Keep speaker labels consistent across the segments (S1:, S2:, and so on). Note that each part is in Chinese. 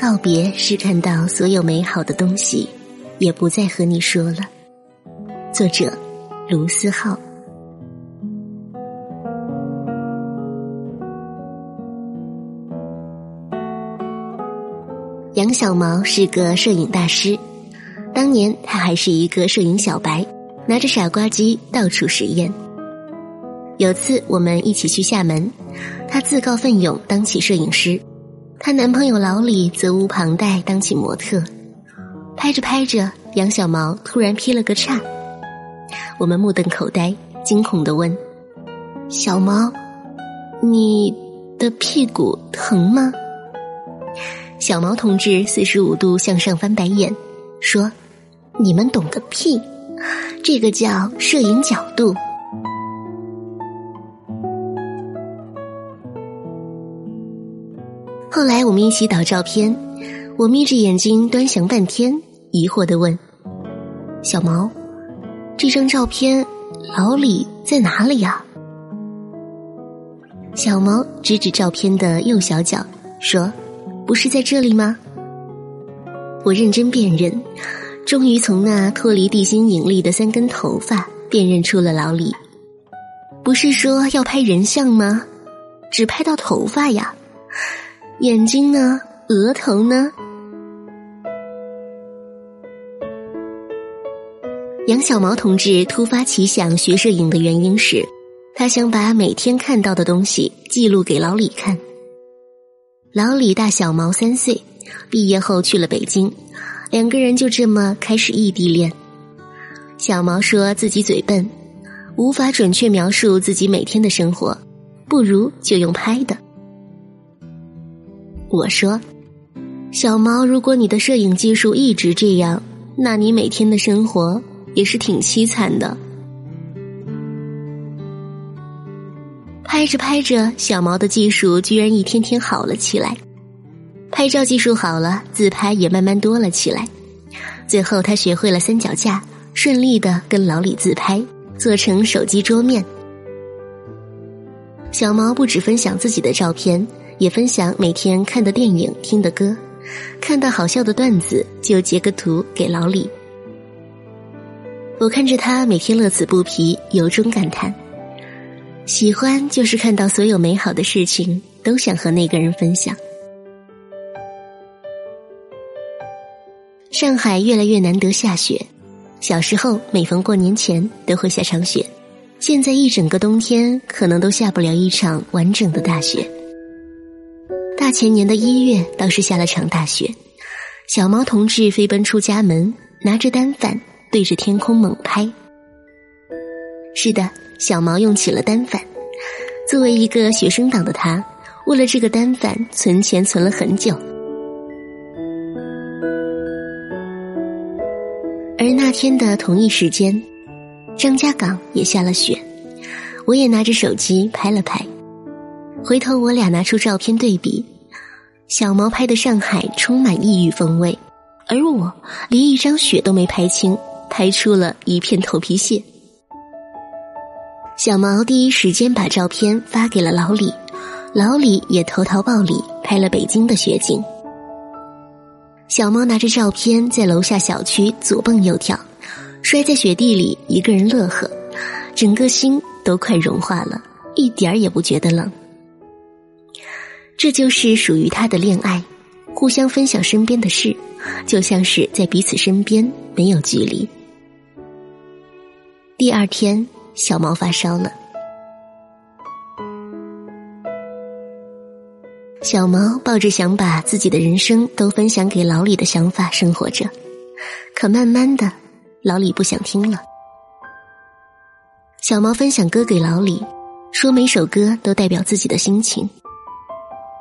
S1: 告别是看到所有美好的东西，也不再和你说了。作者：卢思浩。杨小毛是个摄影大师，当年他还是一个摄影小白，拿着傻瓜机到处实验。有次我们一起去厦门，他自告奋勇当起摄影师。她男朋友老李责无旁贷当起模特，拍着拍着，杨小毛突然劈了个叉。我们目瞪口呆，惊恐的问：“小毛，你的屁股疼吗？”小毛同志四十五度向上翻白眼，说：“你们懂个屁，这个叫摄影角度。”后来我们一起导照片，我眯着眼睛端详半天，疑惑的问：“小毛，这张照片老李在哪里呀？”小毛指指照片的右小角，说：“不是在这里吗？”我认真辨认，终于从那脱离地心引力的三根头发辨认出了老李。不是说要拍人像吗？只拍到头发呀？眼睛呢？额头呢？杨小毛同志突发奇想学摄影的原因是，他想把每天看到的东西记录给老李看。老李大小毛三岁，毕业后去了北京，两个人就这么开始异地恋。小毛说自己嘴笨，无法准确描述自己每天的生活，不如就用拍的。我说：“小毛，如果你的摄影技术一直这样，那你每天的生活也是挺凄惨的。”拍着拍着，小毛的技术居然一天天好了起来。拍照技术好了，自拍也慢慢多了起来。最后，他学会了三脚架，顺利的跟老李自拍，做成手机桌面。小毛不止分享自己的照片。也分享每天看的电影、听的歌，看到好笑的段子就截个图给老李。我看着他每天乐此不疲，由衷感叹：喜欢就是看到所有美好的事情都想和那个人分享。上海越来越难得下雪，小时候每逢过年前都会下场雪，现在一整个冬天可能都下不了一场完整的大雪。前年的一月，倒是下了场大雪。小毛同志飞奔出家门，拿着单反对着天空猛拍。是的，小毛用起了单反。作为一个学生党的他，为了这个单反存钱存了很久。而那天的同一时间，张家港也下了雪。我也拿着手机拍了拍。回头我俩拿出照片对比，小毛拍的上海充满异域风味，而我连一张雪都没拍清，拍出了一片头皮屑。小毛第一时间把照片发给了老李，老李也投桃报李拍了北京的雪景。小毛拿着照片在楼下小区左蹦右跳，摔在雪地里一个人乐呵，整个心都快融化了，一点儿也不觉得冷。这就是属于他的恋爱，互相分享身边的事，就像是在彼此身边，没有距离。第二天，小毛发烧了。小毛抱着想把自己的人生都分享给老李的想法生活着，可慢慢的，老李不想听了。小毛分享歌给老李，说每首歌都代表自己的心情。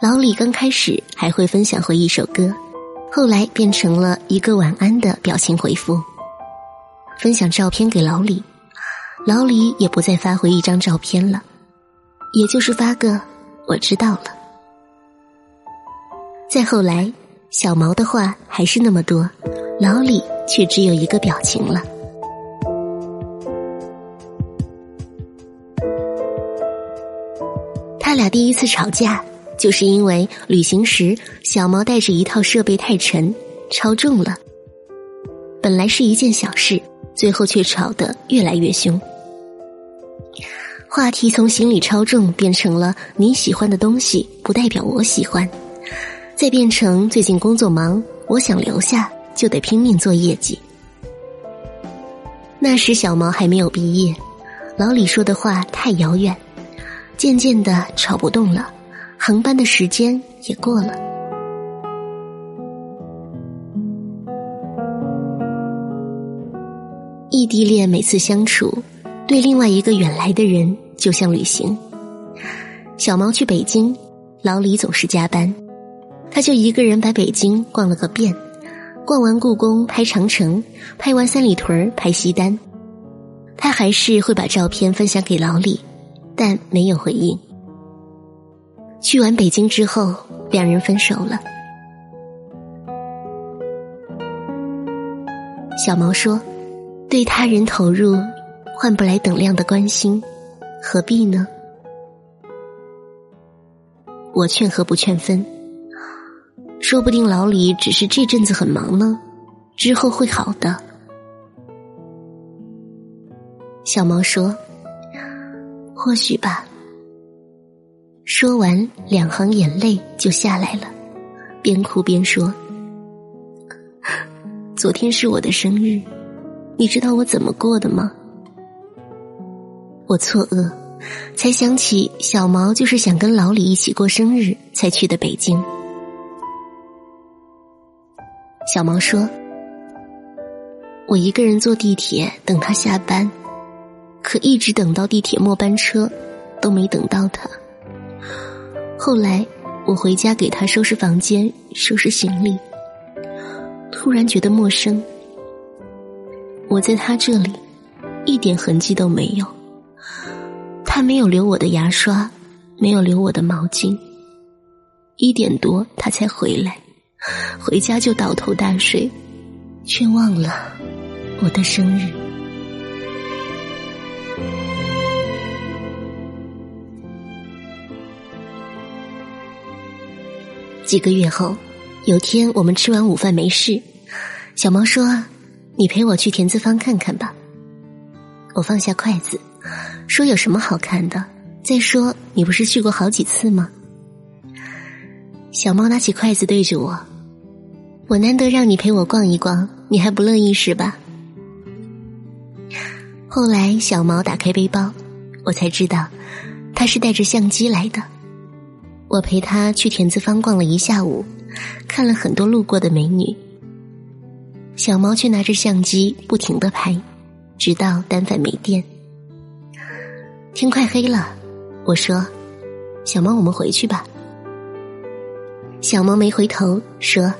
S1: 老李刚开始还会分享回一首歌，后来变成了一个晚安的表情回复。分享照片给老李，老李也不再发回一张照片了，也就是发个我知道了。再后来，小毛的话还是那么多，老李却只有一个表情了。他俩第一次吵架。就是因为旅行时小毛带着一套设备太沉，超重了。本来是一件小事，最后却吵得越来越凶。话题从行李超重变成了你喜欢的东西不代表我喜欢，再变成最近工作忙，我想留下就得拼命做业绩。那时小毛还没有毕业，老李说的话太遥远，渐渐的吵不动了，航班的时间也过了。异地恋每次相处，对另外一个远来的人就像旅行。小毛去北京，老李总是加班，他就一个人把北京逛了个遍。逛完故宫，拍长城；拍完三里屯，拍西单。他还是会把照片分享给老李，但没有回应。去完北京之后，两人分手了。小毛说：“对他人投入，换不来等量的关心，何必呢？”我劝和不劝分。说不定老李只是这阵子很忙呢，之后会好的。小毛说：“或许吧。”说完，两行眼泪就下来了，边哭边说：“昨天是我的生日，你知道我怎么过的吗？”我错愕，才想起小毛就是想跟老李一起过生日才去的北京。小毛说：“我一个人坐地铁等他下班，可一直等到地铁末班车，都没等到他。后来我回家给他收拾房间、收拾行李，突然觉得陌生。我在他这里一点痕迹都没有，他没有留我的牙刷，没有留我的毛巾。一点多他才回来。”回家就倒头大睡，却忘了我的生日。几个月后，有天我们吃完午饭没事，小猫说：“你陪我去田字坊看看吧。”我放下筷子，说：“有什么好看的？再说你不是去过好几次吗？”小猫拿起筷子对着我。我难得让你陪我逛一逛，你还不乐意是吧？后来小毛打开背包，我才知道他是带着相机来的。我陪他去田字坊逛了一下午，看了很多路过的美女。小毛却拿着相机不停的拍，直到单反没电。天快黑了，我说：“小毛，我们回去吧。”小毛没回头说。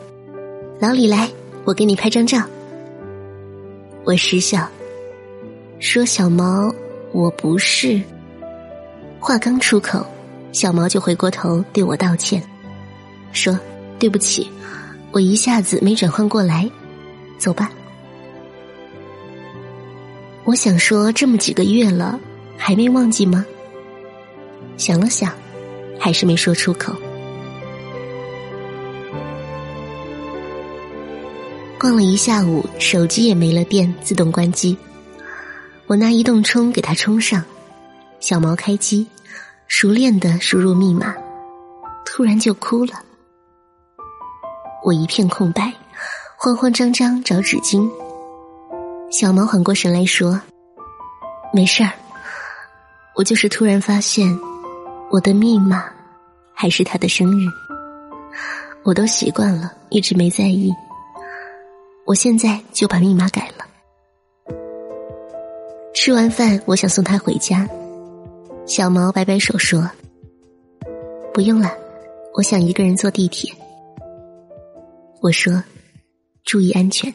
S1: 老李来，我给你拍张照。我失笑，说：“小毛，我不是。”话刚出口，小毛就回过头对我道歉，说：“对不起，我一下子没转换过来，走吧。”我想说，这么几个月了，还没忘记吗？想了想，还是没说出口。逛了一下午，手机也没了电，自动关机。我拿移动充给他充上，小毛开机，熟练的输入密码，突然就哭了。我一片空白，慌慌张张找纸巾。小毛缓过神来说：“没事儿，我就是突然发现，我的密码还是他的生日，我都习惯了，一直没在意。”我现在就把密码改了。吃完饭，我想送他回家，小毛摆摆手说：“不用了，我想一个人坐地铁。”我说：“注意安全。”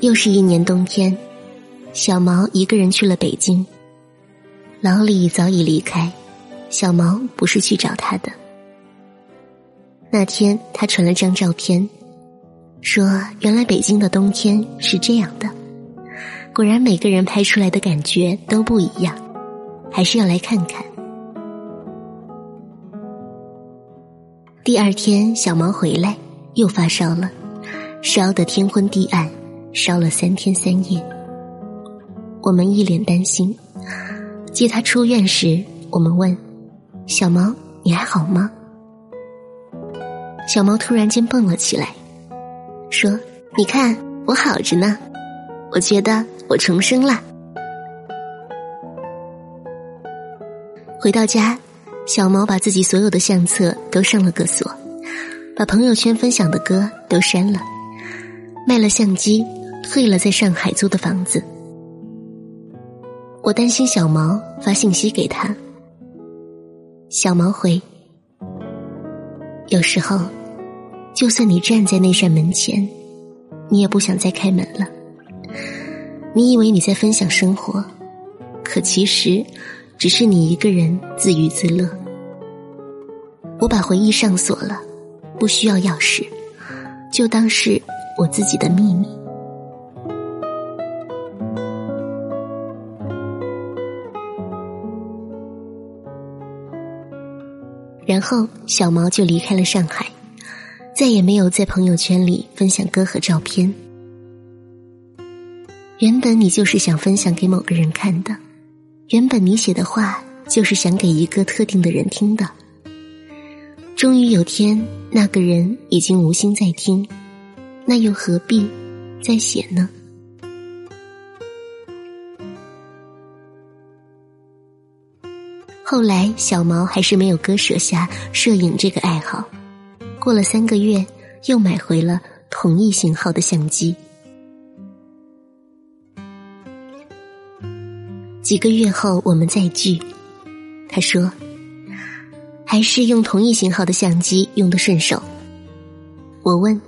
S1: 又是一年冬天，小毛一个人去了北京。老李早已离开，小毛不是去找他的。那天他传了张照片，说：“原来北京的冬天是这样的。”果然，每个人拍出来的感觉都不一样，还是要来看看。第二天，小毛回来又发烧了，烧得天昏地暗，烧了三天三夜。我们一脸担心。接他出院时，我们问：“小毛，你还好吗？”小毛突然间蹦了起来，说：“你看，我好着呢，我觉得我重生了。”回到家，小毛把自己所有的相册都上了个锁，把朋友圈分享的歌都删了，卖了相机，退了在上海租的房子。我担心小毛发信息给他，小毛回：“有时候，就算你站在那扇门前，你也不想再开门了。你以为你在分享生活，可其实只是你一个人自娱自乐。我把回忆上锁了，不需要钥匙，就当是我自己的秘密。”然后小毛就离开了上海，再也没有在朋友圈里分享歌和照片。原本你就是想分享给某个人看的，原本你写的话就是想给一个特定的人听的。终于有天，那个人已经无心再听，那又何必再写呢？后来，小毛还是没有割舍下摄影这个爱好。过了三个月，又买回了同一型号的相机。几个月后，我们再聚，他说：“还是用同一型号的相机用的顺手。”我问：“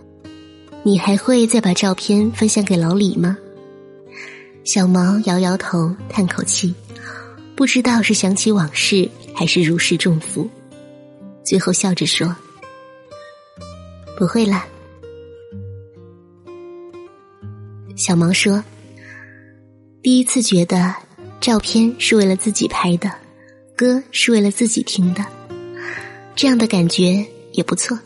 S1: 你还会再把照片分享给老李吗？”小毛摇摇头，叹口气。不知道是想起往事，还是如释重负，最后笑着说：“不会啦。”小毛说：“第一次觉得照片是为了自己拍的，歌是为了自己听的，这样的感觉也不错。”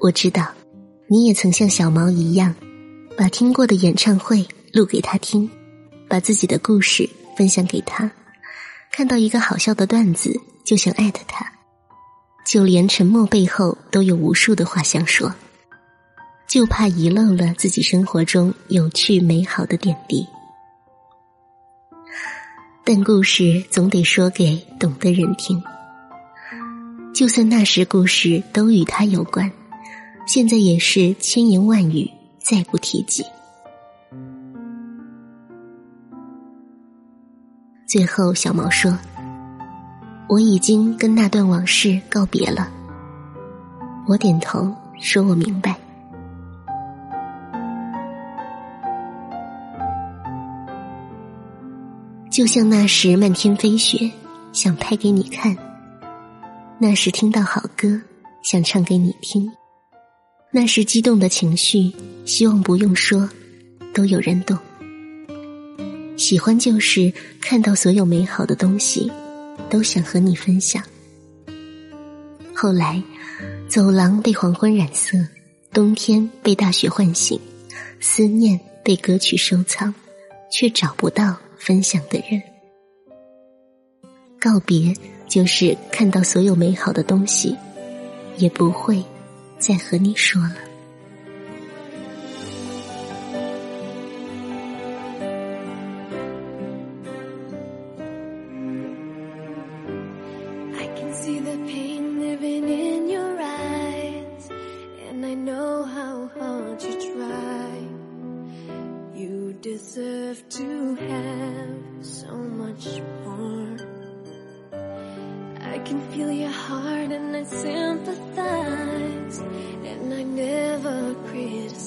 S1: 我知道，你也曾像小毛一样。把听过的演唱会录给他听，把自己的故事分享给他，看到一个好笑的段子就想艾特他，就连沉默背后都有无数的话想说，就怕遗漏了自己生活中有趣美好的点滴。但故事总得说给懂的人听，就算那时故事都与他有关，现在也是千言万语。再不提及。最后，小毛说：“我已经跟那段往事告别了。”我点头，说我明白。就像那时漫天飞雪，想拍给你看；那时听到好歌，想唱给你听。那时激动的情绪，希望不用说，都有人懂。喜欢就是看到所有美好的东西，都想和你分享。后来，走廊被黄昏染色，冬天被大雪唤醒，思念被歌曲收藏，却找不到分享的人。告别就是看到所有美好的东西，也不会。再和你说了。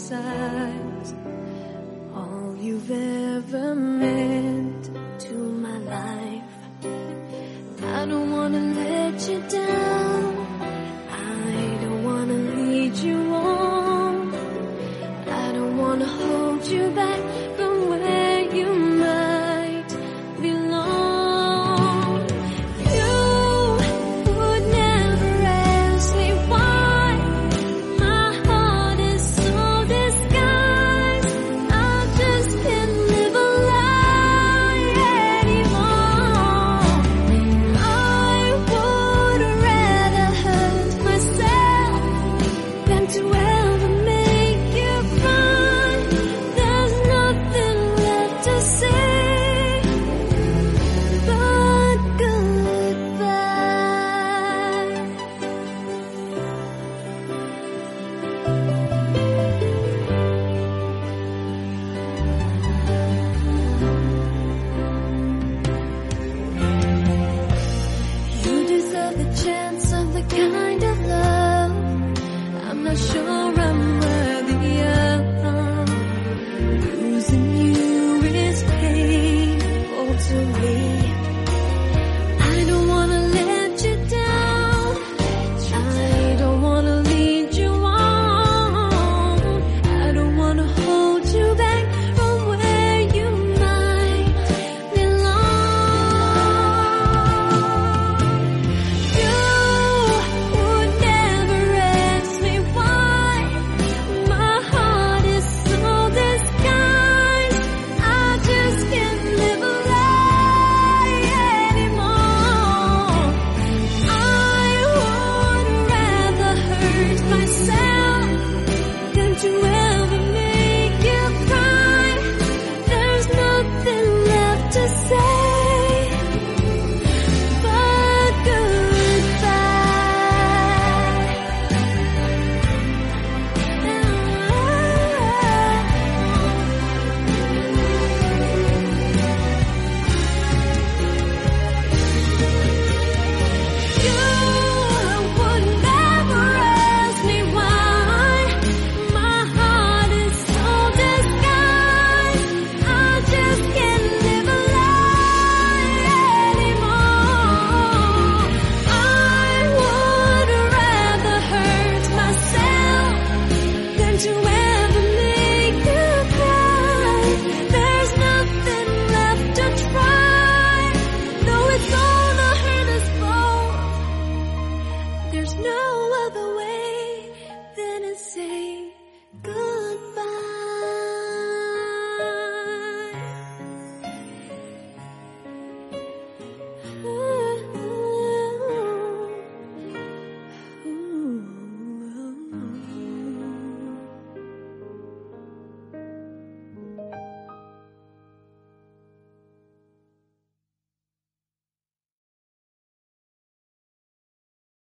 S2: side.